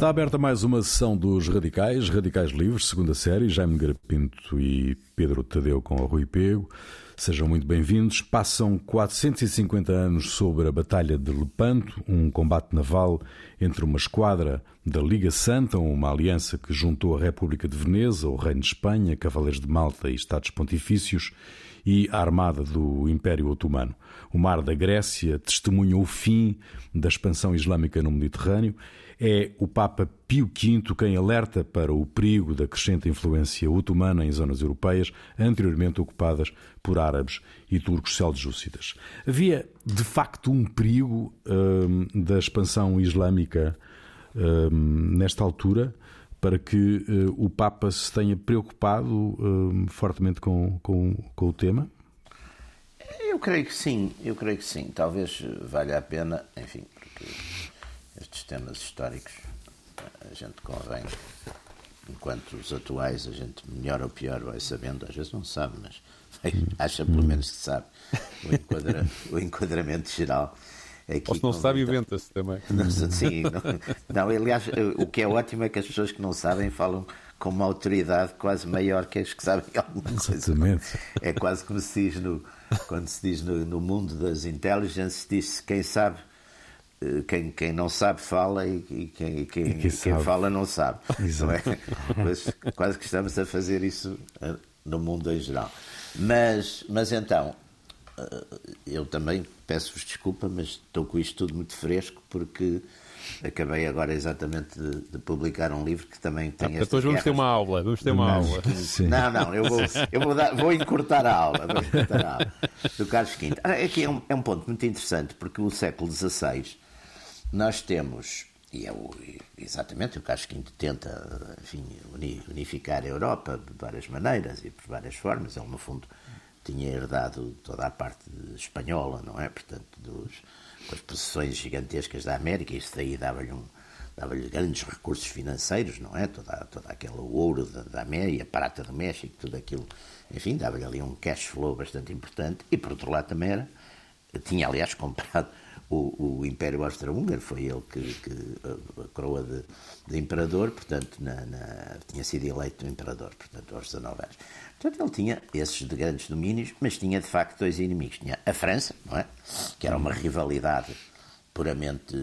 Está aberta mais uma sessão dos Radicais, Radicais Livres, segunda série, Jaime Garapinto e Pedro Tadeu com o Rui Pego. Sejam muito bem-vindos. Passam 450 anos sobre a Batalha de Lepanto, um combate naval entre uma esquadra da Liga Santa, uma aliança que juntou a República de Veneza, o Reino de Espanha, Cavaleiros de Malta e Estados Pontifícios, e a armada do Império Otomano. O mar da Grécia testemunha o fim da expansão islâmica no Mediterrâneo. É o Papa Pio V quem alerta para o perigo da crescente influência otomana em zonas europeias anteriormente ocupadas por árabes e turcos seljúcidas. Havia, de facto, um perigo hum, da expansão islâmica hum, nesta altura para que uh, o Papa se tenha preocupado uh, fortemente com, com, com, o tema? Eu creio que sim, eu creio que sim. Talvez valha a pena, enfim, porque estes temas históricos a gente convém, enquanto os atuais a gente melhor ou pior vai sabendo, às vezes não sabe, mas acha pelo menos que sabe o, enquadra, o enquadramento geral. Aqui Ou se não sabe, inventa-se também. sim, não, não, aliás, o que é ótimo é que as pessoas que não sabem falam com uma autoridade quase maior que as que sabem alguma coisa. Exatamente. É quase como se diz no, quando se diz no, no mundo das intelligence, diz-se quem sabe quem, quem não sabe fala e, e quem, e quem, e quem fala não sabe. Não é? Mas quase que estamos a fazer isso eh, no mundo em geral. Mas, mas então, eh, eu também peço-vos desculpa, mas estou com isto tudo muito fresco porque acabei agora exatamente de, de publicar um livro que também tem ah, Depois vamos ter uma aula, vamos ter uma aula. Não, não, eu vou, eu vou, dar, vou encurtar a aula, vou encurtar a aula do Carlos V. Ah, aqui é um, é um ponto muito interessante porque o século XVI nós temos e é o, exatamente o Carlos V tenta enfim, unificar a Europa de várias maneiras e por várias formas. Ele, no fundo, tinha herdado toda a parte espanhola, não é? Portanto, dos, com as possessões gigantescas da América, isso daí dava-lhe um, dava-lhe grandes recursos financeiros, não é? Toda, toda aquele ouro da, da América, a prata do México, tudo aquilo, enfim, dava-lhe ali um cash flow bastante importante. E por outro lado também era, tinha aliás comprado o, o Império Austro-Húngaro, foi ele que, que a, a coroa de, de, imperador, portanto, na, na, tinha sido eleito imperador, portanto, aos 19 anos. Portanto, ele tinha esses grandes domínios, mas tinha de facto dois inimigos. Tinha a França, não é? Que era uma rivalidade puramente,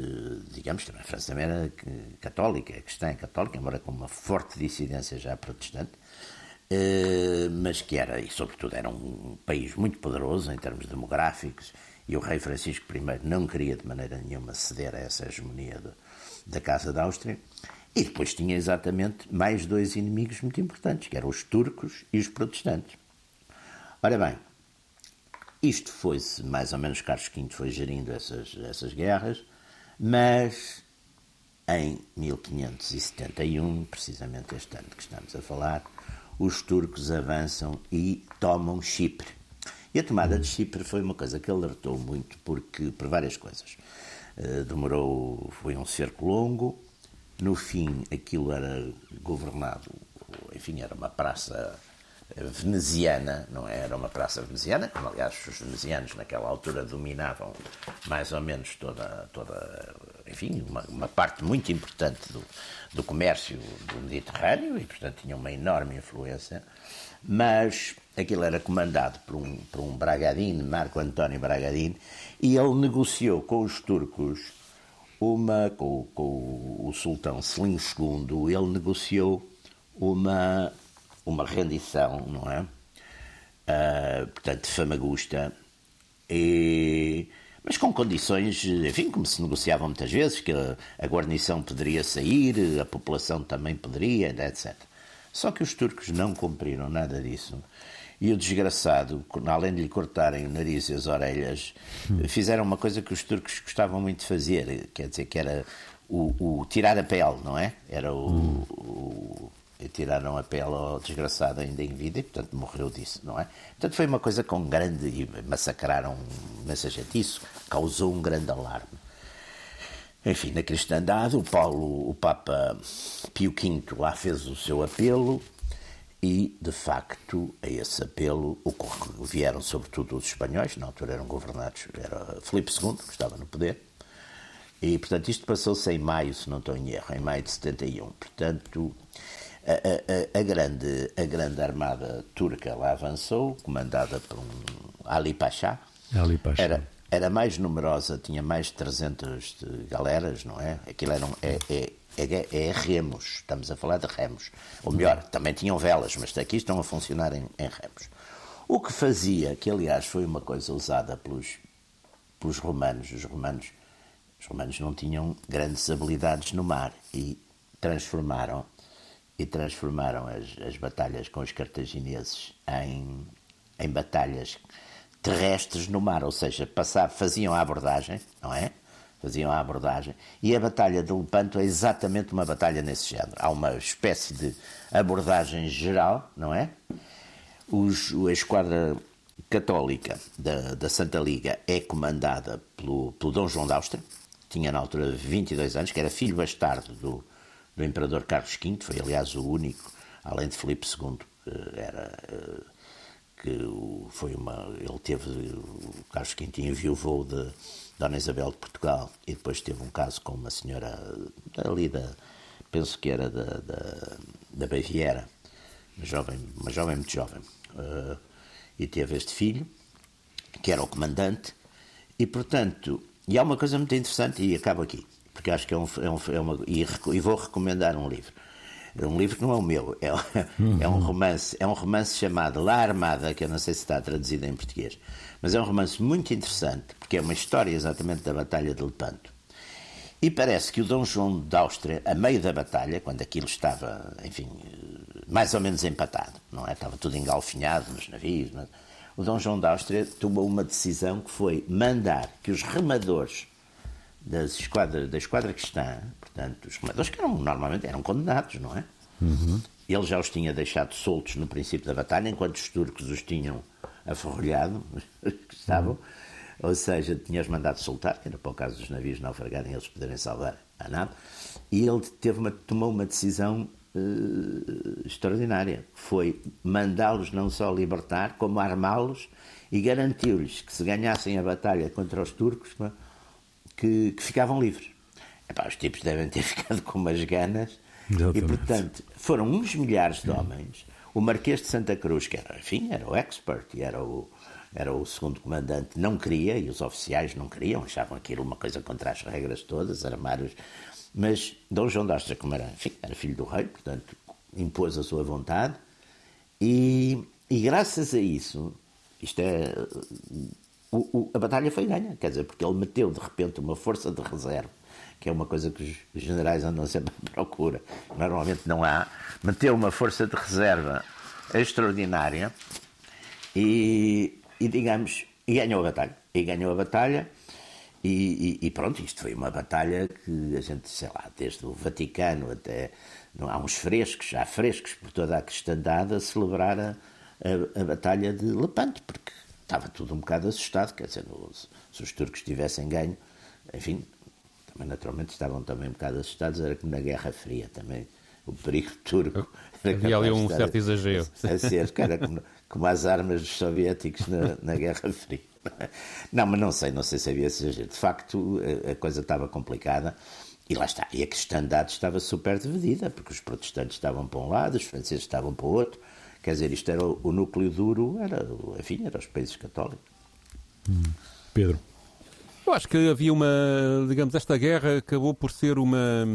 digamos, também a França também era católica, é cristã, católica, embora com uma forte dissidência já protestante, eh, mas que era, e sobretudo, era um país muito poderoso em termos demográficos, e o rei Francisco I não queria de maneira nenhuma ceder a essa hegemonia da Casa da Áustria. E depois tinha exatamente mais dois inimigos muito importantes, que eram os turcos e os protestantes. Ora bem, isto foi-se, mais ou menos, Carlos V foi gerindo essas, essas guerras, mas em 1571, precisamente este ano que estamos a falar, os turcos avançam e tomam Chipre. E a tomada de Chipre foi uma coisa que alertou muito, porque, por várias coisas. Uh, demorou, foi um cerco longo, no fim, aquilo era governado, enfim, era uma praça veneziana, não é? era uma praça veneziana, como aliás os venezianos naquela altura dominavam mais ou menos toda, toda enfim, uma, uma parte muito importante do, do comércio do Mediterrâneo e, portanto, tinha uma enorme influência, mas aquilo era comandado por um, por um Bragadin, Marco António Bragadin, e ele negociou com os turcos uma com, com o sultão Selim II, ele negociou uma, uma rendição, não é? Uh, portanto, de Famagusta, e, mas com condições, enfim, como se negociavam muitas vezes, que a, guarnição poderia sair, a população também poderia, etc. Só que os turcos não cumpriram nada disso e o desgraçado, além de lhe cortarem o nariz e as orelhas, fizeram uma coisa que os turcos gostavam muito de fazer, quer dizer, que era o, o tirar a pele, não é? Era o, hum. o, tiraram a pele ao desgraçado ainda em vida e, portanto, morreu disso, não é? Portanto, foi uma coisa com grande. e massacraram imensa gente. Isso causou um grande alarme. Enfim, na cristandade, o Paulo, o Papa Pio V lá fez o seu apelo e, de facto, a esse apelo vieram sobretudo os espanhóis, na altura eram governados, era Filipe II, que estava no poder, E, portanto, isto passou-se em maio, se não estou em erro, em maio de 71. Portanto, a, a, a, grande, a grande armada turca lá avançou, comandada por um Ali Pasha. Ali Pasha. Era, era mais numerosa, tinha mais de 300 de galeras, não é? Aquilo eram, é, é, é, é, remos, estamos a falar de remos. Ou melhor, também tinham velas, mas aqui estão a funcionar em, em remos. O que fazia, que aliás foi uma coisa usada pelos, pelos romanos, os romanos, os romanos não tinham grandes habilidades no mar e transformaram e transformaram as, as batalhas com os cartagineses em, em batalhas terrestres no mar, ou seja, faziam a abordagem, não é? Faziam a abordagem. E a Batalha de Lepanto é exatamente uma batalha nesse género. Há uma espécie de abordagem geral, não é? Os, a esquadra católica da, da Santa Liga é comandada pelo, pelo Dom João da Áustria, tinha na altura 22 anos, que era filho bastardo do, do Imperador Carlos V, foi aliás o único, além de Filipe II, que era eh, que foi uma. Ele teve. O Carlos V enviou de Dona Isabel de Portugal e depois teve um caso com uma senhora ali da. penso que era da, da, da Baviera, uma jovem, uma jovem muito jovem. Uh, e teve este filho, que era o comandante, e portanto. E há uma coisa muito interessante, e acabo aqui, porque acho que é, um, é, um, é uma. E, e vou recomendar um livro um livro que não é o meu, é, uhum. é, um romance, é um romance chamado La Armada, que eu não sei se está traduzido em português, mas é um romance muito interessante, porque é uma história exatamente da Batalha de Lepanto. E parece que o Dom João da Áustria, a meio da batalha, quando aquilo estava, enfim, mais ou menos empatado, não é? Estava tudo engalfinhado nos navios, mas... o Dom João da Áustria tomou uma decisão que foi mandar que os remadores das esquadra, da esquadra cristã, portanto, os remadores que eram, normalmente eram condenados, não é? Uhum. Ele já os tinha deixado soltos no princípio da batalha, enquanto os turcos os tinham aferrolhado, estavam, uhum. ou seja, tinha-os mandado soltar, que era para o caso dos navios naufragarem eles poderem salvar a nave, e ele teve uma, tomou uma decisão uh, extraordinária, foi mandá-los não só libertar, como armá-los e garantiu-lhes que se ganhassem a batalha contra os turcos, que, que ficavam livres. Epá, os tipos devem ter ficado com umas ganas. Exatamente. E, portanto, foram uns milhares de homens. O Marquês de Santa Cruz, que era, enfim, era o expert e era o, era o segundo comandante, não queria, e os oficiais não queriam, achavam aquilo uma coisa contra as regras todas, armários. Mas Dom João d'Astra, como era, enfim, era filho do rei, portanto, impôs a sua vontade. E, e graças a isso, isto é o, o, a batalha foi ganha, quer dizer, porque ele meteu de repente uma força de reserva, que é uma coisa que os generais andam sempre à procura, normalmente não há, meteu uma força de reserva extraordinária e, e digamos, e ganhou a batalha. E ganhou a batalha. E, e, e, pronto, isto foi uma batalha que a gente, sei lá, desde o Vaticano até. Não, há uns frescos, há frescos por toda a cristandade a celebrar a, a, a Batalha de Lepanto, porque estava tudo um bocado assustado, quer dizer, se os turcos tivessem ganho, enfim, também naturalmente estavam também um bocado assustados, era como na Guerra Fria também, o perigo turco. Havia ali um certo exagero. A ser, era como, como as armas dos soviéticos na, na Guerra Fria. Não, mas não sei, não sei se havia exagero. De facto, a, a coisa estava complicada. E lá está. E a cristandade estava super dividida, porque os protestantes estavam para um lado, os franceses estavam para o outro. Quer dizer, isto era o, núcleo duro, era, enfim, era os países católicos. Hum. Pedro. Eu acho que havia uma, digamos, esta guerra acabou por ser uma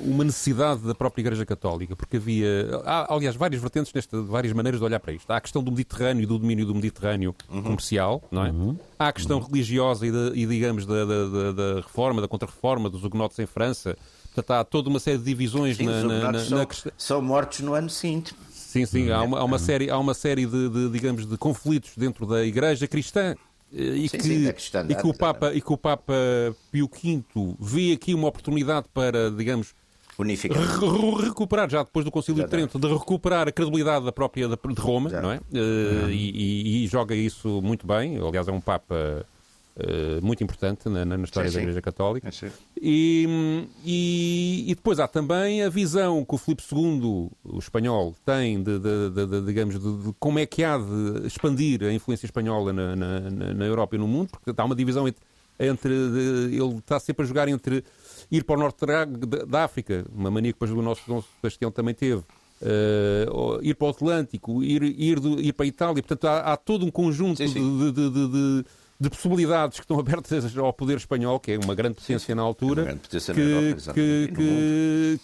uma necessidade da própria Igreja Católica, porque havia, há, aliás, várias vertentes nesta, várias maneiras de olhar para isto. Há a questão do Mediterrâneo e do domínio do Mediterrâneo uhum. comercial, não é? Uhum. Há a questão uhum. religiosa e, de, e digamos, da, da, da, reforma, da contra-reforma dos hugonotes em França, Portanto, há toda uma série de divisões sim, na, na, na, são, na, São mortos no ano seguinte. Sim, sim, há uma, há uma série, há uma série de, de, digamos, de conflitos dentro da Igreja cristã eh, e, sim, que, sim, e, que o Papa, e que o Papa Pio V vê aqui uma oportunidade para, digamos, Unificar. Re recuperar, já depois do Concílio de Trento, de recuperar a credibilidade da própria de Roma, não é? Uh, e, e, e, joga isso muito bem. Aliás, é um Papa eh, muito importante na, na história sim, da Igreja Católica. É, e, e, e, depois há também a visão que o Filipe II, o espanhol, tem de, de, de, de digamos, de, como é que há de expandir a influência espanhola na, na, na, Europa e no mundo, porque há uma divisão entre entre ele está sempre a jogar entre ir para o norte da África, uma mania que depois o nosso Dom Sebastião também teve, uh, ir para o Atlântico, ir, ir, do, ir para a Itália. Portanto, há, há todo um conjunto sim, sim. de, de, de, de, possibilidades que estão abertas ao poder espanhol, que é uma grande potência na altura, é que, Europa, que,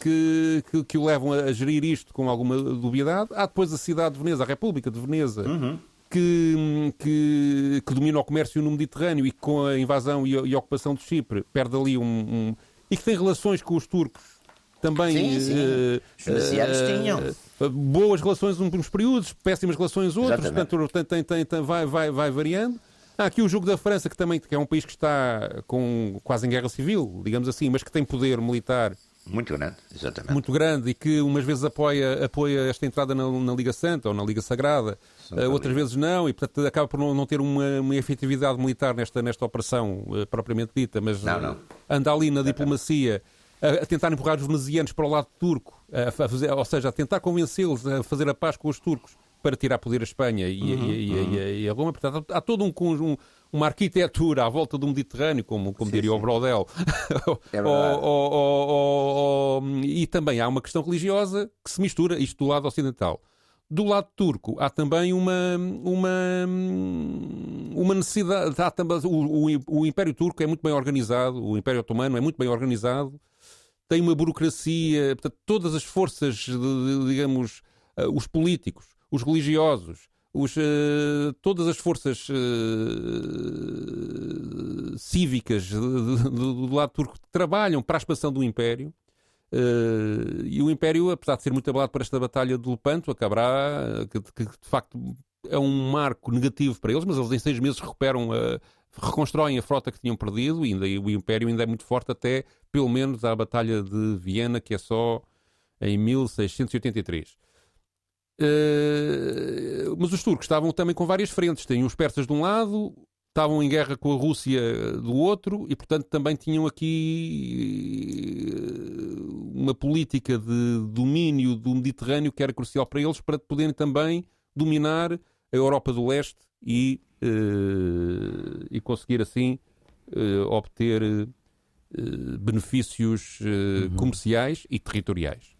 que, que, que, o levam a gerir isto com alguma dubiedade. Há depois a cidade de Veneza, a República de Veneza. Uhum. Que, que, que, domina o comércio no Mediterrâneo e com a invasão e a, e a ocupação de Chipre perde ali um, um, e que tem relações com os turcos também. Sim, sim. Uh, uh, tinham. Uh, boas relações uns períodos, péssimas relações outros, Exatamente. portanto tem, tem, tem, vai, vai, vai variando. Há aqui o jogo da França, que também que é um país que está com, quase em guerra civil, digamos assim, mas que tem poder militar muito grande, exatamente. Muito grande e que umas vezes apoia, apoia esta entrada na, na Liga Santa ou na Liga Sagrada, uh, outras vezes não, e portanto acaba por não, não ter uma, uma efetividade militar nesta, nesta operação uh, propriamente dita, mas não, não. Uh, anda ali na diplomacia a, a tentar empurrar os venezianos para o lado turco, a fazer, ou seja, a tentar convencê-los a fazer a paz com os turcos para tirar poder a Espanha e, uhum, e, uhum. e, e a Roma. Portanto, há todo um conjunto uma arquitetura à volta do Mediterrâneo, como, como sim, diria sim. o Brodel. É e também há uma questão religiosa que se mistura, isto do lado ocidental. Do lado turco há também uma, uma, uma necessidade. Há também, o, o, o Império Turco é muito bem organizado, o Império Otomano é muito bem organizado, tem uma burocracia, portanto, todas as forças, digamos, eh, os políticos, os religiosos, os, uh, todas as forças uh, cívicas do, do, do, lado turco trabalham para a expansão do Império. Uh, e o Império, apesar de ser muito abalado por esta batalha de Lepanto, acabará, que, que, de facto é um marco negativo para eles, mas eles em seis meses recuperam, reconstroem a frota que tinham perdido e, ainda, e o Império ainda é muito forte até, pelo menos, à Batalha de Viena, que é só em 1683. Uh, mas os turcos estavam também com várias frentes. Tinham os persas de um lado, estavam em guerra com a Rússia do outro e, portanto, também tinham aqui eh, uma política de domínio do Mediterrâneo que era crucial para eles para poderem também dominar a Europa do Leste e, uh, e conseguir assim uh, obter benefícios uhum. comerciais e territoriais.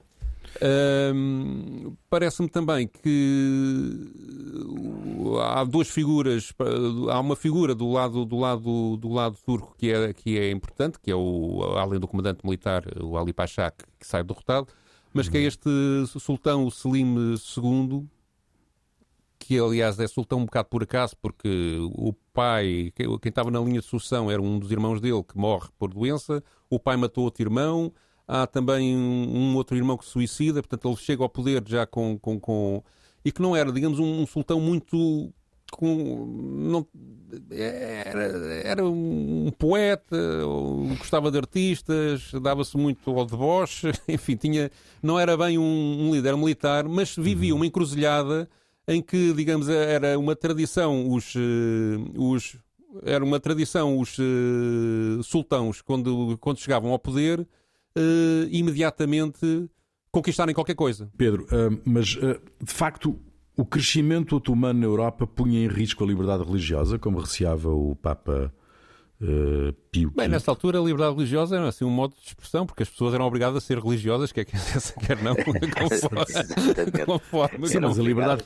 Parece-me também que há duas figuras, há uma figura do lado do lado do lado turco que é que é importante, que é o além do comandante militar, o Ali Pasha que, que sai derrotado, mas que é este sultão o Selim II, que aliás é sultão um bocado por acaso, porque o pai, quem estava na linha de sucessão era um dos irmãos dele que morre por doença, o pai matou outro irmão, Há também um, outro irmão que se suicida, portanto ele chega ao poder já com. com, com e que não era, digamos, um, um sultão muito com, não, era, era um poeta, gostava de artistas, dava-se muito ao deboche, enfim, tinha, não era bem um, um líder militar, mas vivia uhum. uma encruzilhada em que, digamos, era uma tradição os, eh, os era uma tradição os uh, sultãos quando, quando chegavam ao poder uh, imediatamente conquistarem qualquer coisa. Pedro, uh, mas uh, de facto o crescimento otomano na Europa punha em risco a liberdade religiosa, como receava o Papa Uh, Pio Bem, nessa altura a liberdade religiosa era assim um modo de expressão, porque as pessoas eram obrigadas a ser religiosas, quer quer, quer não, conforme. conforme Sim, mas a liberdade,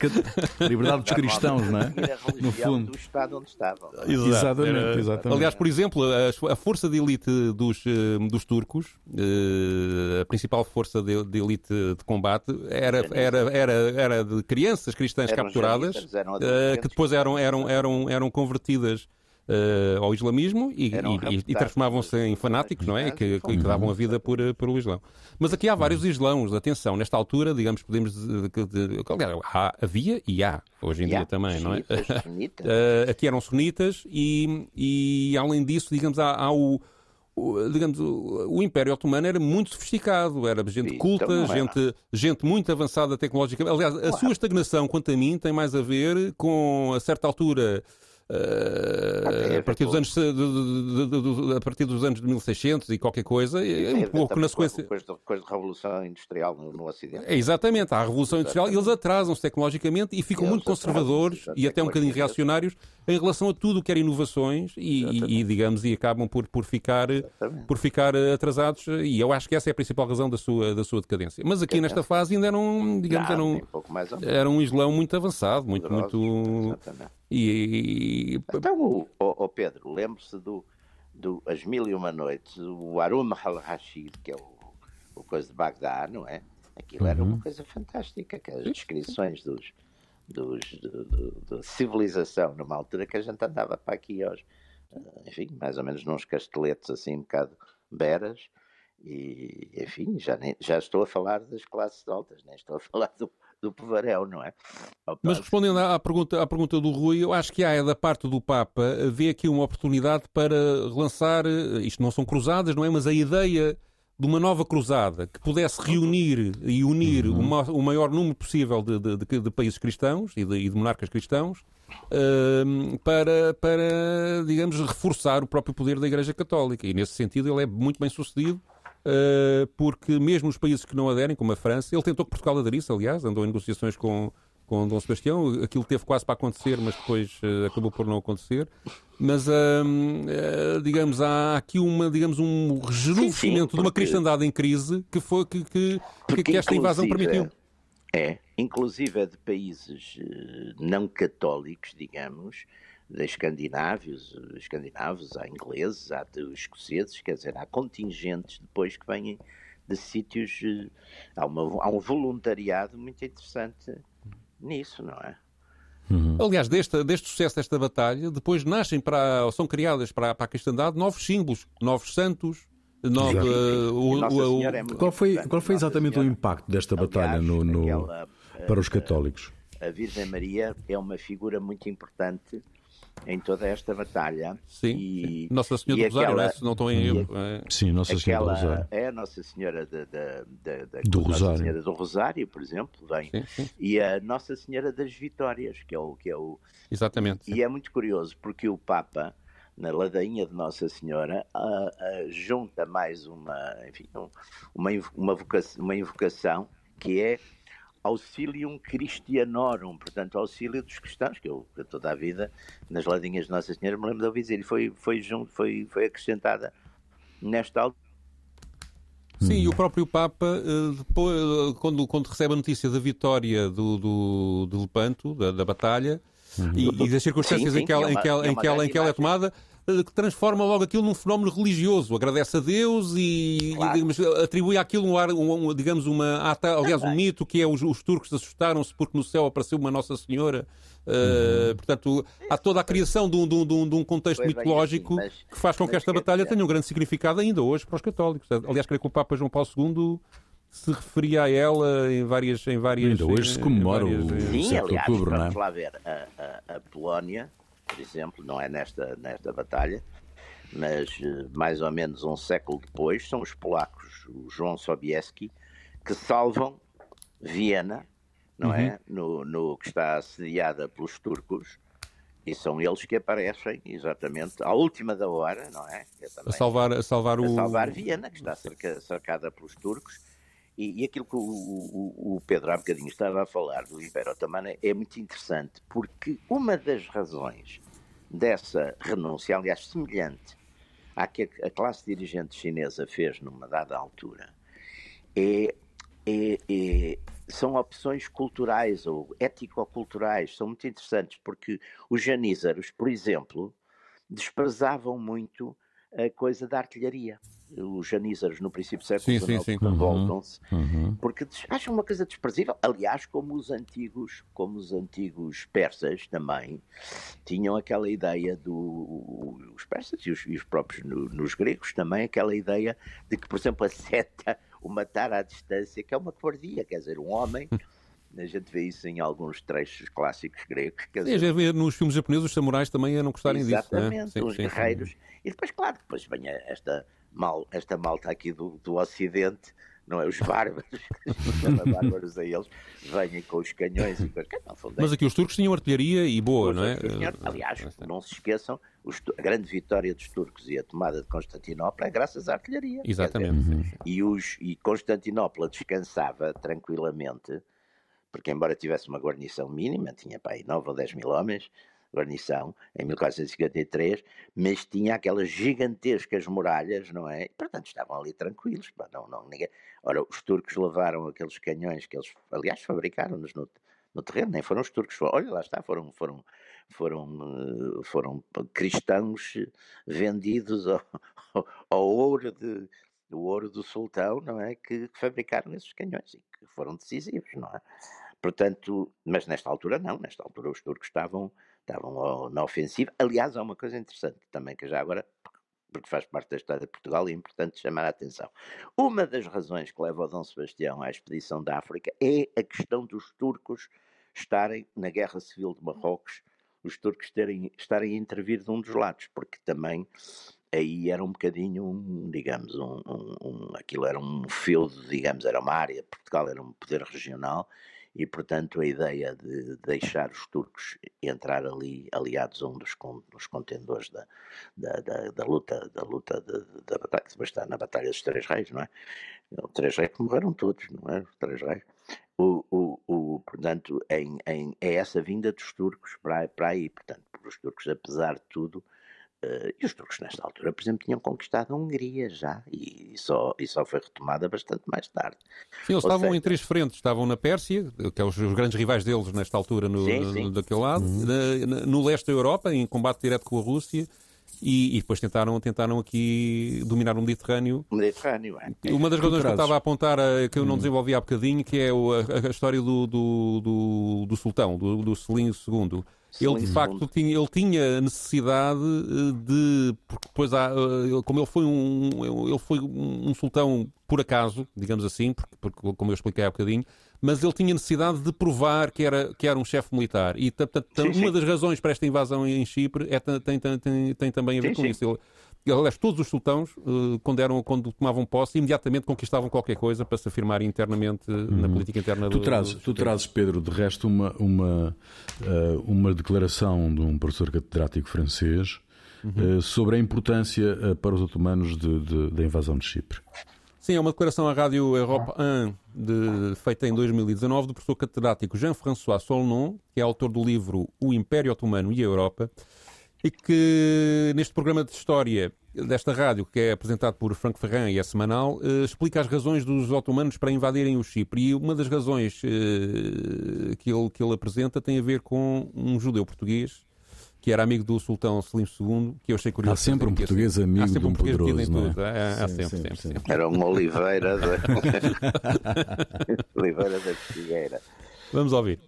a liberdade dos cristãos, não é? No fundo. do Estado onde estavam. É? Exatamente, era, exatamente. Aliás, por exemplo, a, a força de elite dos, eh, dos turcos, uh, a principal força de, de, elite de combate, era, era, era, era de crianças cristãs eram capturadas, uh, que depois eram, eram, eram, eram convertidas uh, ao islamismo e, e, e transformavam-se em fanáticos, não é? Que, que, davam a vida por, uh, por o Islão. Mas aqui há vários islãos, atenção, nesta altura, digamos, podemos. Há, havia e há, hoje em dia também, não é? uh, aqui eram sunitas e, e, além disso, digamos, há, há o digamos, o Império Otomano era muito sofisticado, era gente Sim, culta, então gente, gente muito avançada tecnologicamente. Aliás, a sua estagnação, quanto a mim, tem mais a ver com, a certa altura, a, partir dos anos, de, de, de, a partir dos anos de 1600 e qualquer coisa, é um pouco na sequência. Depois, depois da Revolução Industrial no, no Ocidente. É, exatamente, há a Revolução Industrial e eles atrasam-se tecnologicamente e ficam muito conservadores e até um bocadinho reacionários em relação a tudo o que era inovações e, e, e, digamos, e acabam por, por, ficar, por ficar atrasados. E eu acho que essa é a principal razão da sua, da sua decadência. Mas aqui nesta fase ainda eram, digamos, eram, um era um islão muito avançado, muito, muito. E, Então, o, o, Pedro, lembre-se do, do As Mil e Uma Noites, o Arum al-Rashid, que é o, o coisa de Bagdá, não é? Aquilo uhum. era uma uhum. coisa fantástica, que as descrições dos, dos, da civilização, numa altura que a gente andava para aqui aos, enfim, mais ou menos nos casteletos assim um bocado beras, e enfim, já, nem, já estou a falar das classes altas, nem estou a falar do, do Povarel, não é? Mas respondendo à pergunta, à pergunta do Rui, eu acho que há, da parte do Papa, vê aqui uma oportunidade para relançar, isto não são cruzadas, não é? Mas a ideia de uma nova cruzada que pudesse reunir e unir uhum. uma, o maior número possível de, de, de, de países cristãos e de, e de monarcas cristãos uh, para, para, digamos, reforçar o próprio poder da Igreja Católica. E nesse sentido ele é muito bem sucedido. Uh, porque mesmo os países que não aderem, como a França, ele tentou que Portugal aderisse, aliás, andou em negociações com, com Dom Sebastião. Aquilo teve quase para acontecer, mas depois uh, acabou por não acontecer. Mas, uh, digamos, há aqui uma, digamos, um rejuvenescimento de uma cristandade em crise que foi que, que, que esta invasão permitiu. É, inclusive é de países eh, não católicos, digamos, de escandinávios, escandinavos, há ingleses, há escoceses, quer dizer, há contingentes depois que vêm de sítios. Eh, há, uma, há um voluntariado muito interessante nisso, não é? Uhum. Aliás, deste, deste sucesso desta batalha, depois nascem para, ou são criadas para, para a cristandade novos símbolos, novos santos. Nove, uh, o, o, o, é qual, foi, qual foi exatamente o impacto desta batalha no, no, aquela, para os católicos? A Virgem Maria é uma figura muito importante em toda esta batalha. Sim, e, Nossa Senhora do Rosário, aquela, não estou em erro. É... Sim, Nossa Senhora do Rosário. É a Nossa Senhora de, de, de, do Nossa Rosário. Senhora do Rosário, por exemplo, vem. Sim, sim. E a Nossa Senhora das Vitórias, que é o... Que é o Exatamente. E é muito curioso, porque o Papa na ladainha de Nossa Senhora, junta mais uma, enfim, uma, uma, uma invocação que é Auxilium Christianorum, portanto, auxílio dos cristãos, que eu, toda a vida, nas ladinhas de Nossa Senhora, me lembro de ouvir dizer, e foi, foi, junto, foi, foi acrescentada nesta altura. Sim, e o próprio Papa, eh, depois, eh, quando, quando recebe a notícia da vitória do, do, do Lepanto, da, da batalha, uhum. e, e, das circunstâncias sim, sim, em que ela, é uma, em que ela, é em que ela, em que ela é tomada, transforma logo aquilo num fenómeno religioso, agradece a Deus e, claro. e digamos, atribui àquilo um ar, um, digamos, uma, aliás, um mito que é os, os turcos assustaram-se porque no céu apareceu uma Nossa Senhora. Uh, portanto, há toda a criação de um, de um, de um contexto pois mitológico assim, mas, que faz com que esta batalha tenha um grande significado ainda hoje para os católicos. Aliás, creio que o Papa João Paulo II se referia a ela em várias. Em várias ainda hoje se comemora várias, o Sim, 7 de outubro, não é? Vamos lá ver, a, a, a Polónia por exemplo, não é nesta, nesta batalha, mas eh, mais ou menos um século depois, são os polacos, o João Sobieski, que salvam Viena, não é? uhum. é? No, no, que está assediada pelos turcos, e são eles que aparecem exatamente à última da hora, não é? é a salvar, a salvar o. A salvar Viena, que está cerca, cercada pelos turcos. E, e aquilo que o, o, o, Pedro há bocadinho estava a falar do Império Otomano é muito interessante, porque uma das razões dessa renúncia, aliás, semelhante à que a classe dirigente chinesa fez numa dada altura, é, é, é, são opções culturais ou ético-culturais, são muito interessantes, porque os janízaros, por exemplo, desprezavam muito a coisa da artilharia os janízaros no princípio do século XIX revoltam-se uhum. uhum. porque acham uma coisa desprezível. Aliás, como os antigos, como os antigos persas também tinham aquela ideia do os persas e os, e os próprios no, nos gregos também aquela ideia de que, por exemplo, a seta, o matar à distância, que é uma covardia, quer dizer, um homem A gente vê isso em alguns trechos clássicos gregos. Quer dizer... É, vê nos filmes japoneses os samurais também a não gostarem disso. Exatamente, né? os guerreiros. E depois, claro, depois vem esta, mal, esta malta aqui do, do Ocidente não é? Os bárbaros, que bárbaros a eles, venham com os canhões e coisas. Mas aqui os turcos tinham artilharia e boa, os não é? Aliás, não se esqueçam, a grande vitória dos turcos e a tomada de Constantinopla é graças à artilharia. Exatamente. Dizer, e, os, e Constantinopla descansava tranquilamente, porque embora tivesse uma guarnição mínima, tinha para aí 9 ou 10 mil homens, guarnição em 1453, mas tinha aquelas gigantescas muralhas, não é? E, portanto, estavam ali tranquilos. Não, não, ninguém... Ora, os turcos levaram aqueles canhões que eles, aliás, fabricaram-nos no, no terreno, nem foram os turcos, foram, olha lá está, foram, foram, foram, foram cristãos vendidos ao, ao ouro de, o ouro do sultão, não é, que, que fabricaram esses canhões e que foram decisivos, não é? Portanto, mas nesta altura não, nesta altura os turcos estavam estavam na ofensiva. Aliás, há uma coisa interessante também, que já agora, porque faz parte da história de Portugal, é importante chamar a atenção. Uma das razões que leva o Dom Sebastião à expedição da África é a questão dos turcos estarem na Guerra Civil de Marrocos, os turcos terem, estarem a intervir de um dos lados, porque também aí era um bocadinho, um, digamos, um, um, um, aquilo era um feudo, digamos, era uma área, Portugal era um poder regional, e, portanto, a ideia de deixar os turcos entrar ali aliados a um dos, dos contendores da, da, da, da, luta, da luta da batalha, que está na Batalha dos Três Reis, não é? Os Três Reis que morreram todos, não é? Os Três Reis. O, o, o, portanto, em, em, é essa vinda dos turcos para, para aí. Portanto, os turcos, apesar de tudo, e os turcos, nesta altura, por exemplo, tinham conquistado a Hungria já, e só, e só foi retomada bastante mais tarde. Sim, eles Ou estavam seja... em três frentes: estavam na Pérsia, que é os, os grandes rivais deles nesta altura, no, sim, sim. daquele lado, uhum. na, no leste da Europa, em combate direto com a Rússia. E, e, depois tentaram, tentaram aqui dominar o Mediterrâneo. O Mediterrâneo, é. Uma das razões que eu estava a apontar, eh, que eu não hum. desenvolvi há bocadinho, que é a, a história do, do, do, do sultão, do, do Selim II ele de facto tinha, ele tinha necessidade eh, de. Porque depois há, eh, como ele foi um, ele foi um sultão por acaso, digamos assim, porque, porque, como eu expliquei há bocadinho, mas ele tinha necessidade de provar que era, que era um chefe militar. E portanto, uma das razões para esta invasão em Chipre é, tem, tem, tem, tem também a ver sim, com sim. isso. Ele, aliás, todos os sultãos, eh, quando, eram, quando tomavam posse, imediatamente conquistavam qualquer coisa para se afirmar internamente eh, uhum. na política interna tu do, trazes, do Tu trazes, Pedro, de resto, uma, uma, eh, uma declaração de um professor catedrático francês uhum. sobre a importância para os otomanos de, de, da invasão de Chipre. Sim, é uma declaração à Rádio Europa 1, de, feita em 2019, do professor catedrático Jean-François Solnon, que é autor do livro O Império Otomano e a Europa, e que neste programa de história desta rádio, que é apresentado por Franco Ferran e é semanal, eh, explica as razões dos otomanos para invadirem o Chipre. E uma das razões eh, que, ele, que ele apresenta tem a ver com um judeu português que era amigo do sultão Selim II, que eu achei curioso. Há sempre um português amigo há sempre de um, um poderoso, não é? Tudo. Há, há sim, sempre, sempre, sempre, Era um Oliveira da... Oliveira da Figueira. Vamos ouvir.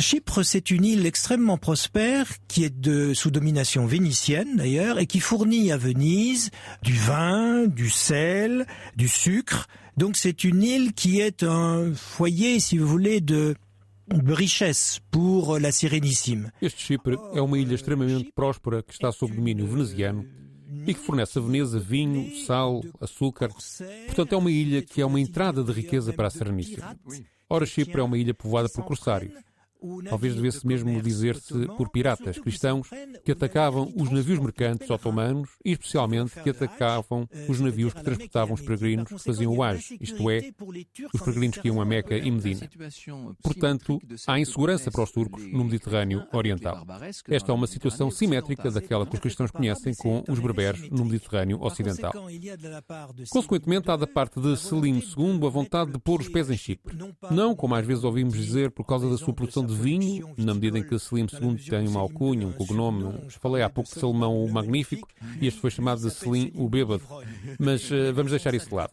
Chypre, c'est une île extrêmement prospère qui est de, sous domination vénitienne d'ailleurs et qui fournit à Venise du vin, du sel, du sucre. Donc c'est une île qui est un foyer, si vous voulez, de, de richesse pour la Sérénissime. Este Chipre é uma ilha extremamente próspera que está sob domínio veneziano e que fornece a Veneza vinho, sal, açúcar. Portanto, é uma ilha que é uma entrada de riqueza para a Sereníssima. Ora, Chipre é uma ilha povoada por corsários. Talvez devesse mesmo dizer-se por piratas cristãos que atacavam os navios mercantes otomanos e especialmente que atacavam os navios que transportavam os peregrinos que faziam o Hajj, isto é, os peregrinos que iam a Meca e Medina. Portanto, há insegurança para os turcos no Mediterrâneo Oriental. Esta é uma situação simétrica daquela que os cristãos conhecem com os berberes no Mediterrâneo Ocidental. Consequentemente, há da parte de Selim II a vontade de pôr os pés em Chipre. Não, como às vezes ouvimos dizer, por causa da sua produção de de vinho, na medida em que Selim II tem uma alcunha, um cognome. Falei há pouco de Salomão o Magnífico e este foi chamado de Selim o Bêbado. Mas uh, vamos deixar isso de lado.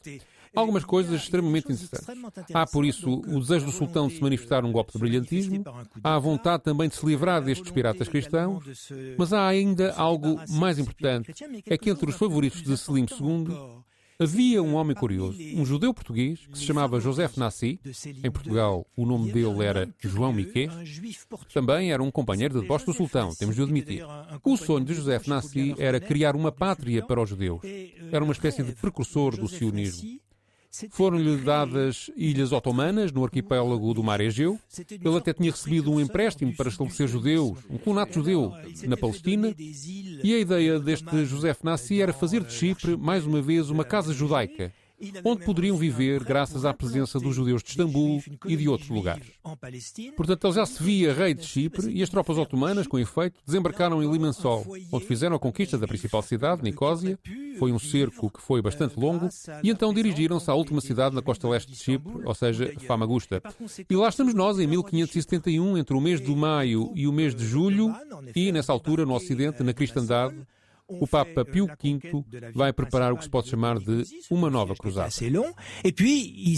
Algumas coisas extremamente interessantes. Há, por isso, o desejo do sultão de se manifestar um golpe de brilhantismo, há a vontade também de se livrar destes piratas cristãos, mas há ainda algo mais importante: é que entre os favoritos de Selim II Havia um homem curioso, um judeu português, que se chamava José Nassi. Em Portugal, o nome dele era João Miquet. Também era um companheiro de deboche do sultão, temos de admitir. O sonho de José Nassi era criar uma pátria para os judeus. Era uma espécie de precursor do sionismo. Foram-lhe dadas ilhas otomanas no arquipélago do Mar Egeu. Ele até tinha recebido um empréstimo para estabelecer judeus, um colonato judeu, na Palestina. E a ideia deste José Nassi era fazer de Chipre, mais uma vez, uma casa judaica onde poderiam viver graças à presença dos judeus de Istambul e de outros lugares. Portanto, ele já se via rei de Chipre e as tropas otomanas, com efeito, desembarcaram em Limassol, onde fizeram a conquista da principal cidade, Nicósia. Foi um cerco que foi bastante longo e então dirigiram-se à última cidade na costa leste de Chipre, ou seja, Famagusta. E lá estamos nós, em 1571, entre o mês de maio e o mês de julho, e nessa altura, no Ocidente, na cristandade, o Papa Pio V vai preparar o que se pode chamar de uma nova cruzada. Et puis, il,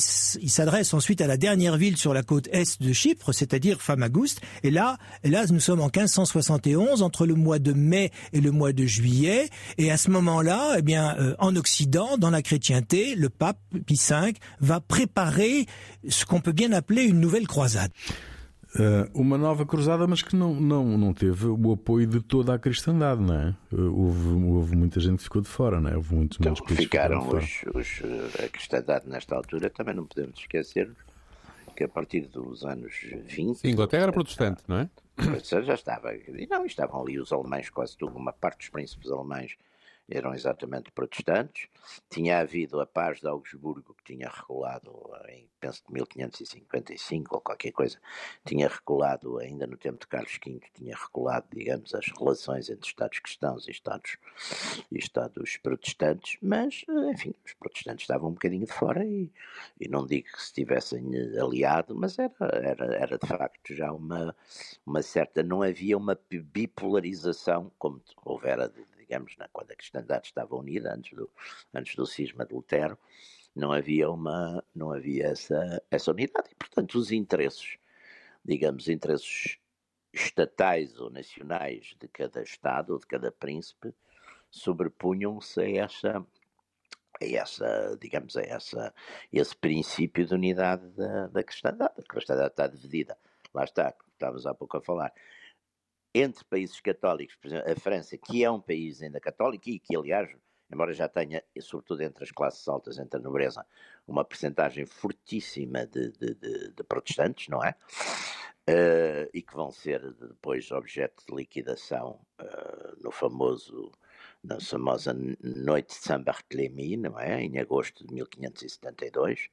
s'adresse ensuite à la dernière ville sur la côte est de Chypre, c'est-à-dire Famagoust. Et là, là, nous sommes en 1571, entre le mois de mai et le mois de juillet. Et à ce moment-là, eh bien, euh, en Occident, dans la chrétienté, le pape Pie V va préparer ce qu'on peut bien appeler une nouvelle croisade. Uh, uma nova cruzada, mas que não, não, não teve o apoio de toda a cristandade, não é? Uh, houve, houve muita gente que ficou de fora, não é? Houve muitos, então, muitos ficaram os, os, a cristandade nesta altura, também não podemos esquecer que a partir dos anos 20. Sim, Inglaterra era protestante, não é? Já estava. E não, estavam ali os alemães, quase tudo, uma parte dos príncipes alemães eram exatamente protestantes. Tinha havido a paz de Augsburgo, que tinha regulado, em, penso que 1555 ou qualquer coisa, tinha regulado, ainda no tempo de Carlos V, tinha regulado, digamos, as relações entre Estados cristãos e Estados, e Estados protestantes, mas, enfim, os protestantes estavam um bocadinho de fora e, e não digo que se tivessem aliado, mas era, era, era de facto já uma, uma certa, não havia uma bipolarização como houvera de, digamos, na, quando a cristandade estava unida, antes do, antes do cisma de Lutero, não havia, uma, não havia essa, essa unidade. E, portanto, os interesses, digamos, interesses estatais ou nacionais de cada Estado ou de cada príncipe sobrepunham-se a essa, a essa, digamos, a essa, esse princípio de unidade da, da cristandade. A cristandade está dividida, lá está, estávamos há pouco a falar, entre países católicos, por exemplo, a França, que é um país ainda católico e que, aliás, embora já tenha, sobretudo entre as classes altas, entre a nobreza, uma percentagem fortíssima de, de, de, de protestantes, não é? Uh, e que vão ser depois objeto de liquidação uh, no famoso, na famosa Noite de Saint-Barthélemy, não é? Em agosto de 1572,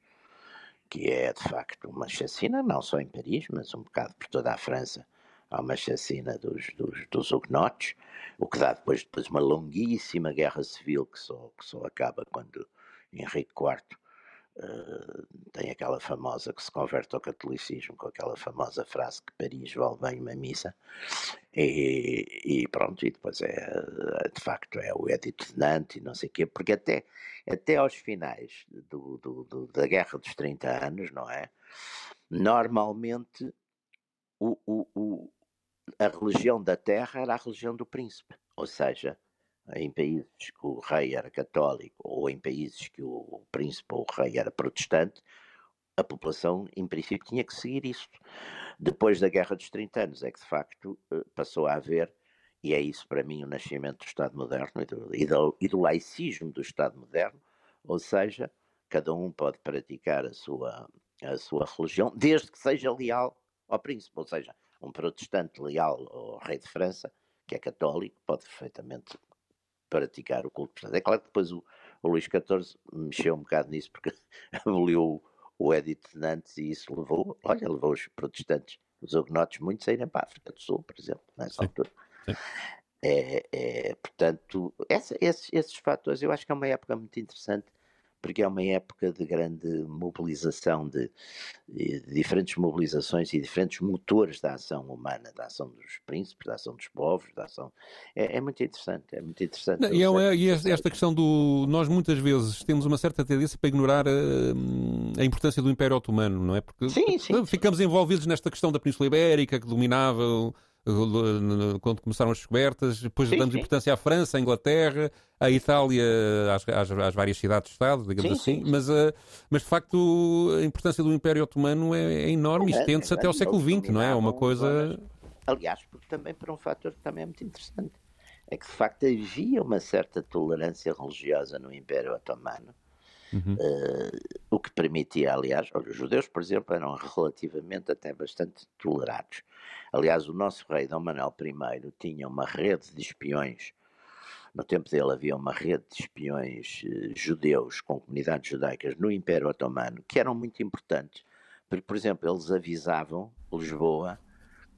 que é de facto uma chacina, não só em Paris, mas um bocado por toda a França, há uma chacina dos, dos, dos o que dá depois, depois uma longuíssima guerra civil que só, que só acaba quando Henrique IV uh, tem aquela famosa que se converte ao catolicismo com aquela famosa frase que Paris vale bem uma missa e, e, pronto, e depois é de facto é o Edito de Nantes e não sei o quê, porque até, até aos finais do, do, do, da Guerra dos 30 anos, não é? Normalmente o, o, a religião da terra era a religião do príncipe, ou seja, em países que o rei era católico ou em países que o príncipe ou o rei era protestante, a população, em princípio, tinha que seguir isto. Depois da Guerra dos 30 anos, é que de facto eh, passou a haver, e é isso para mim o nascimento do Estado moderno e do, e do, e do laicismo do Estado moderno, ou seja, cada um pode praticar a sua, a sua religião, desde que seja leal ao príncipe, ou seja, um protestante leal ao rei de França, que é católico, pode perfeitamente praticar o culto. Portanto, é claro que depois o, o Luís XIV mexeu um bocado nisso, porque aboliu o, Edito de Nantes e isso levou, olha, levou os protestantes, os hugonotes, muitos a irem para a África do Sul, por exemplo, nessa Sim. altura. Sim. É, é, portanto, essa, esses, esses fatores, eu acho que é uma época muito interessante porque é uma época de grande mobilização, de, de, diferentes mobilizações e diferentes motores da ação humana, da ação dos príncipes, da ação dos povos, da ação. É, é muito interessante, é muito interessante. Não, e, é, e esta questão do. Nós muitas vezes temos uma certa tendência para ignorar a, a importância do Império Otomano, não é? Porque sim, sim, ficamos envolvidos nesta questão da Península Ibérica que dominava quando começaram as descobertas, depois sim, damos sim. importância à França, à Inglaterra, à Itália, às, às, às várias cidades-estado, digamos sim, assim, Mas, uh, mas de facto a importância do Império Otomano é, é enorme e é, estende-se é, até ao século XX, não é? É uma coisa. Aliás, porque também para um fator que também é muito interessante, é que de facto havia uma certa tolerância religiosa no Império Otomano Uhum. Uh, o que permitia, aliás, os judeus, por exemplo, eram relativamente até bastante tolerados. Aliás, o nosso rei Dom Manuel I tinha uma rede de espiões. No tempo dele havia uma rede de espiões uh, judeus com comunidades judaicas no Império Otomano que eram muito importantes, porque, por exemplo, eles avisavam Lisboa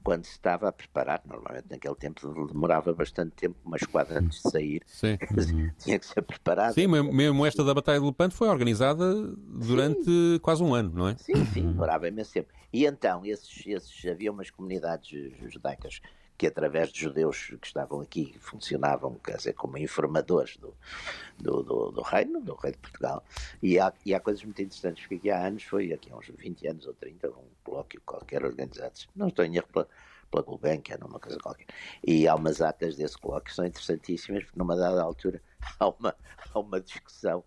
quando se estava a preparar, normalmente naquele tempo demorava bastante tempo, uma esquadra antes de sair, Sim. tinha que ser preparada. Sim, mesmo esta da Batalha de Lepanto foi organizada durante sim. quase um ano, não é? Sim, sim, demorava imenso tempo. E então, esses, esses, havia umas comunidades judaicas que através de judeus que estavam aqui funcionavam, quer dizer, como informadores do, do, do, do reino, do rei de Portugal. E há, e há coisas muito interessantes, porque aqui há anos, foi aqui há uns 20 anos ou 30, um colóquio qualquer organizado, não estou em erro pela, pela Gulbenkian, numa coisa qualquer. E há umas atas desse colóquio que são interessantíssimas, porque numa dada altura há uma, há uma discussão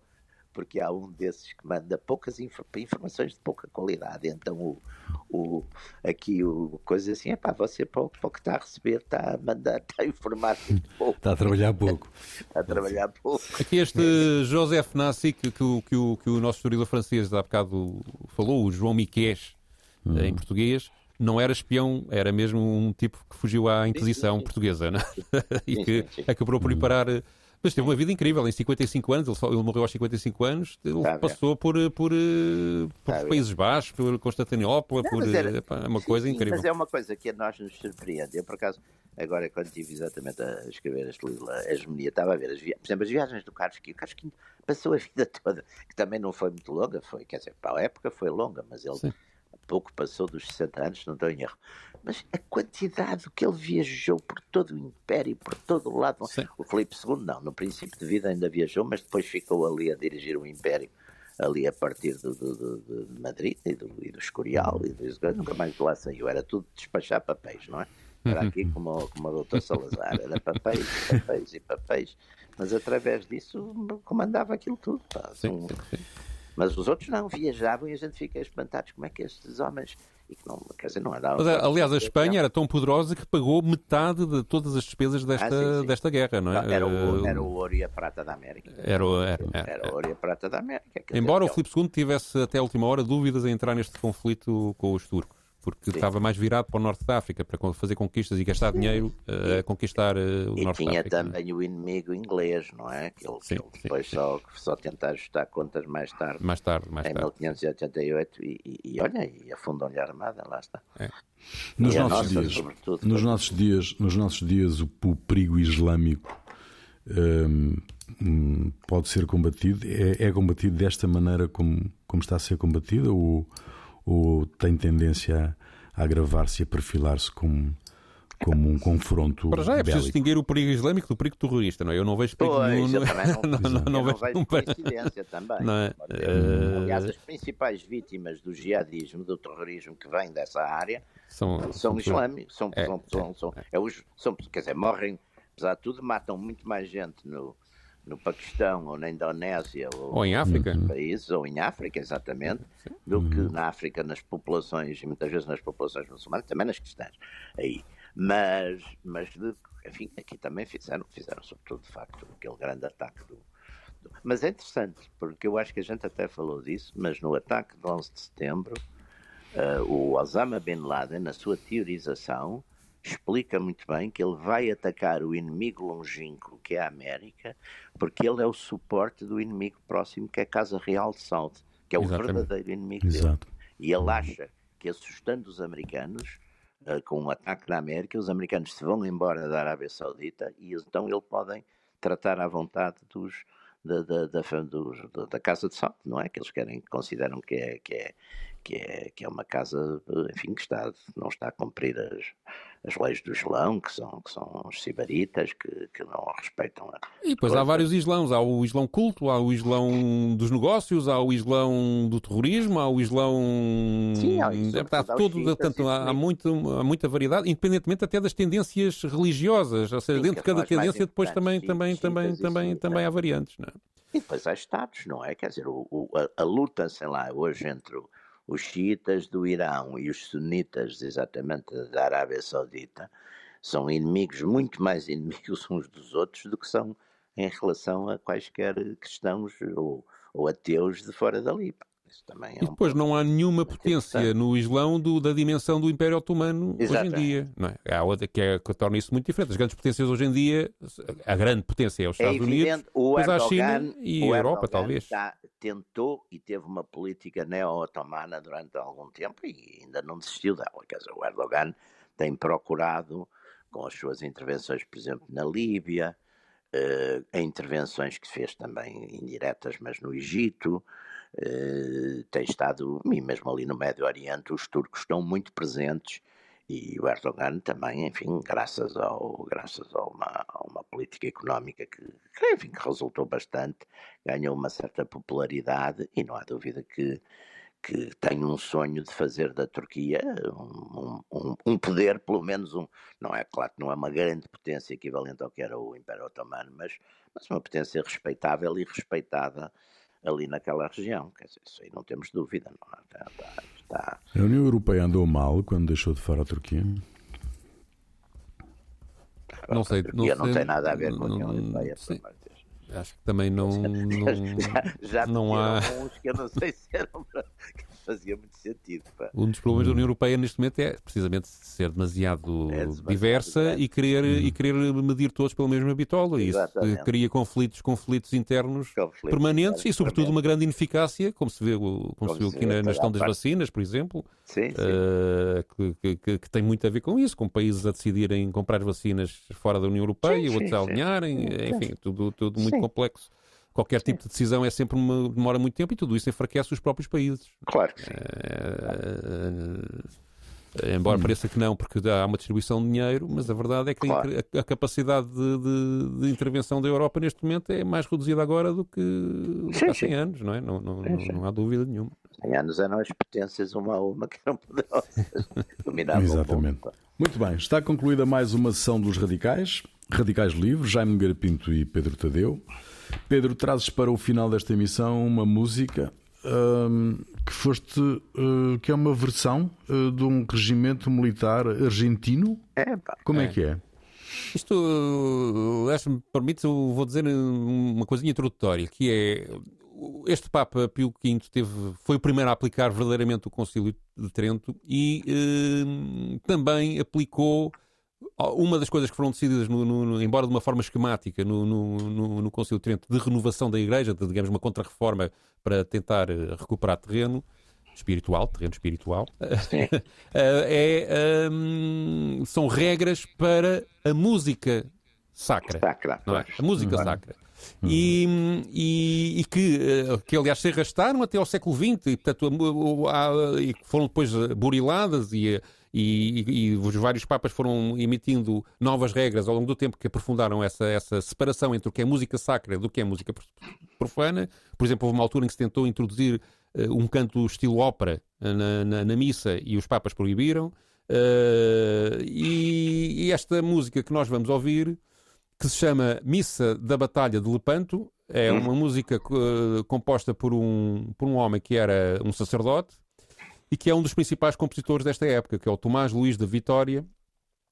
porque há um desses que manda poucas informações de pouca qualidade. Então, o, o, aqui o coisa assim, é pá, você pouco, pouco está a receber, está a mandar, está a informar muito pouco. Está a trabalhar pouco. está a trabalhar pouco. Aqui este Joseph Nassi, que, que, que, o, que o nosso historiador francês há bocado falou, o João Miqués, hum. em português, não era espião, era mesmo um tipo que fugiu à Inquisição sim, sim, sim. portuguesa, né? e que acabou por ir parar mas teve uma vida incrível, em 55 anos, ele, ele morreu aos 55 anos, ele tá passou por, por, por, tá Países Baixos, por Constantinopla, não, por era, é uma sim, coisa incrível. Mas é uma coisa que a nós nos surpreende. Eu, por acaso, agora quando estive exatamente a escrever este livro, a hegemonia, estava a ver, as por exemplo, as viagens do Carlos Quinto. O Carlos Quinto passou a vida toda, que também não foi muito longa, foi, quer dizer, para a época foi longa, mas ele sim. Pouco passou dos 60 anos, não estou em erro mas a quantidade que ele viajou por todo o Império, por todo o lado. Sim. O Filipe II não, no princípio de vida ainda viajou, mas depois ficou ali a dirigir o Império, ali a partir do, do, do, de Madrid e do, e do Escorial, e do, nunca mais de lá saiu, era tudo despachar papéis, não é? Era aqui como, como a doutor Salazar, era papéis, papéis e papéis, mas através disso comandava aquilo tudo. Pá, sim, sim, sim. Mas os outros não viajavam e a gente fica espantado como é que estes homens e que não, quer dizer, não era. Mas, aliás, a Espanha era tão poderosa que pagou metade de todas as despesas desta, ah, sim, sim. desta guerra, não é? Era o, era o ouro e a prata da América. Era, era, era, era o ouro e a prata da América. Embora o Filipe II tivesse até a última hora dúvidas em entrar neste conflito com os turcos porque Sim. estava mais virado para o norte da África para fazer conquistas e gastar dinheiro uh, a conquistar uh, o e norte da África. E tinha também o inimigo inglês, não é? Que ele, sim, que ele depois Só, só tenta ajustar contas mais tarde. Mais tarde, mais em tarde. Em 1588 e, e, e olha, e afundam-lhe a armada, lá está. É. Nos, nossos, nossa, dias, nos, nossos dias, nos nossos dias, o, o perigo islâmico um, pode ser combatido? É, é, combatido desta maneira como, como está a ser combatido? Ou ou tem tendência a agravar-se e a perfilar-se como, como um confronto. Para já é preciso distinguir o perigo islâmico do perigo terrorista, não é? Eu não vejo perigo pois, no... não, não, não, não, vejo, vejo coincidência também. Não é? Uh... Aliás, as principais vítimas do jihadismo, do terrorismo que vem dessa área, são, são islâmicos. São, é, são, são, são, é, os, são, quer dizer, morrem, apesar de tudo, matam muito mais gente no, no Paquistão ou na Indonésia ou, ou em África países ou em África exatamente do que uhum. na África nas populações e muitas vezes nas populações muçulmanas também nas cristãs aí mas mas de, enfim aqui também fizeram fizeram sobretudo de facto aquele grande ataque do, do, mas é interessante porque eu acho que a gente até falou disso mas no ataque de 11 de setembro uh, o Osama bin Laden na sua teorização explica muito bem que ele vai atacar o inimigo longínquo, que é a América, porque ele é o suporte do inimigo próximo, que é a Casa Real de South, que é o Exatamente. verdadeiro inimigo Exato. dele. E ele acha que assustando os americanos, uh, com um ataque na América, os americanos se vão embora da Arábia Saudita e então ele podem tratar à vontade dos, da, da, da, da, Casa de South, não é? Que eles querem, consideram que é, que é, que é, que é uma casa, enfim, que está, não está a cumprir as, as leis do Islão, que são, que são os sibaritas, que, que não respeitam a. E depois há vários Islãos. Há o Islão culto, há o Islão dos negócios, há o Islão do terrorismo, há o Islão. Sim, há, isso, é, há, todo, tanto, há, há, muito, há muita variedade, independentemente até das tendências religiosas. Ou seja, sim, dentro de cada tendência, depois também, também, também, também, também há variantes. Não é? E depois há Estados, não é? Quer dizer, o, o, a, a luta, sei lá, hoje entre o os xiitas do Irão e os sunitas, exatamente, da Arábia Saudita, são inimigos, muito mais inimigos uns dos outros do que são em relação a quaisquer cristãos ou, ou ateus de fora dali. É e depois não há nenhuma potência no Islão do, da dimensão do Império Otomano Exatamente. hoje em dia. Não é? Há outra que, é, que torna isso muito diferente. As grandes potências hoje em dia, a grande potência é os Estados é Unidos, o mas a China e a Europa, talvez. Está, tentou e teve uma política neo-otomana durante algum tempo e ainda não desistiu dela. Quer dizer, o Erdogan tem procurado, com as suas intervenções, por exemplo, na Líbia, uh, intervenções que fez também indiretas, mas no Egito, tem estado, e mesmo ali no Médio Oriente, os turcos estão muito presentes e o Erdogan também, enfim, graças, ao, graças a, uma, a uma política económica que, que, enfim, que resultou bastante, ganhou uma certa popularidade e não há dúvida que, que tem um sonho de fazer da Turquia um, um, um, poder, pelo menos um, não é claro que não é uma grande potência equivalente ao que era o Império Otomano, mas, mas uma potência respeitável e respeitada ali naquela região. Quer dizer, isso aí não temos dúvida. Não, está, está, está... A União Europeia andou mal quando deixou de fora a Turquia? Não sei. Não, sei, não tem nada a ver com a União Europeia, Acho que também não. não já, já não há. uns que eu não sei se eram fazia muito sentido. Pá. Um dos problemas da União Europeia neste momento é precisamente ser demasiado, é demasiado diversa e querer, uhum. e querer medir todos pela mesma bitola. Isso cria conflitos, conflitos internos conflitos permanentes e, sobretudo, uma grande ineficácia, como se vê, como como se viu aqui na, na gestão das vacinas, por exemplo, sim, sim. Uh, que, que, que, tem muito a ver com isso, com países a decidirem comprar vacinas fora da União Europeia, sim, outros a alinharem, enfim, tudo, tudo muito complexo qualquer tipo de decisão é sempre uma, demora muito tempo e tudo isso enfraquece os próprios países. Claro que sim. É, embora hum. pareça que não, porque há uma distribuição de dinheiro, mas a verdade é que claro. a, a, capacidade de, de, de, intervenção da Europa neste momento é mais reduzida agora do que, sim, há 100 sim. anos, não é? Não, não, sim, não, há dúvida nenhuma. 100 anos eram as potências uma a uma que não poderosas dominar Exatamente. Muito bem, está concluída mais uma sessão dos Radicais, Radicais Livres, Jaime Garapinto e Pedro Tadeu. Pedro, trazes para o final desta emissão uma música um, que foste uh, que é uma versão uh, de um regimento militar argentino. É, pá. Como é. é que é? Isto, uh, se me permite, eu vou dizer uma coisinha introdutória, que é este Papa Pio V teve, foi o primeiro a aplicar verdadeiramente o Concílio de Trento e uh, também aplicou uma das coisas que foram decididas, no, no, embora de uma forma esquemática, no, no, no Conselho de Trento, de renovação da Igreja, de, digamos, uma contra-reforma para tentar eh, recuperar terreno espiritual, terreno espiritual, é, um, são regras para a música sacra. Sacra, não é? A música uhum. sacra. E, e, e, que, eh, que, aliás, se arrastaram até ao século XX e, portanto, e foram depois buriladas e e, e, e, os vários papas foram emitindo novas regras ao longo do tempo que aprofundaram essa, essa separação entre o que é música sacra do que é música profana. Por exemplo, houve uma altura em que se tentou introduzir uh, um canto estilo ópera na, na, na, missa e os papas proibiram. Uh, e, e, esta música que nós vamos ouvir, que se chama Missa da Batalha de Lepanto, é uma música uh, composta por um, por um homem que era um sacerdote e que é um dos principais compositores desta época, que é o Tomás Luís de Vitória,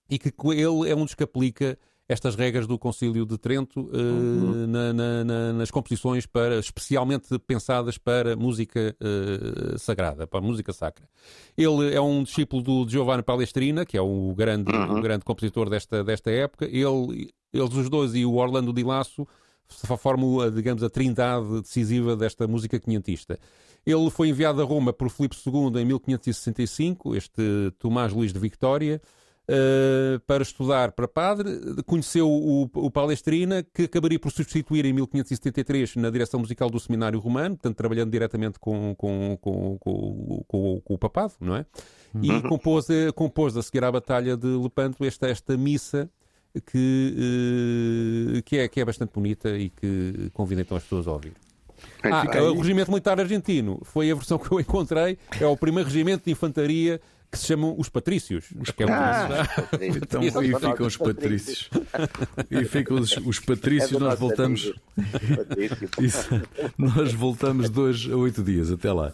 e que ele é um dos que aplica estas regras do Concílio de Trento uh, uhum. na, na, na, nas composições para, especialmente pensadas para música uh, sagrada, para música sacra. Ele é um discípulo do Giovanni Palestrina, que é o grande, uhum. o grande compositor desta, desta época. Ele, eles os dois e o Orlando Di Lasso formam, digamos, a trindade decisiva desta música quinhentista. Ele foi enviado a Roma por Filipe II em 1565, este Tomás Luís de Victória, Uh, para estudar para padre, conheceu o, o Palestrina, que acabaria por substituir em 1573 na direção musical do Seminário Romano, portanto, trabalhando diretamente com, com, com, com, o papado, não é? E uhum. compôs, compôs a seguir à Batalha de Lepanto esta, esta missa que, uh, que, é, que é bastante bonita e que convida então as pessoas a ouvir. Ah, o regimento militar argentino foi a versão que eu encontrei. É o primeiro regimento de infantaria que se chamam os patrícios. Os é ah, então, e ficam os patrícios. E ficam os, os patrícios, é nós voltamos. Isso, nós voltamos dois a oito dias. Até lá.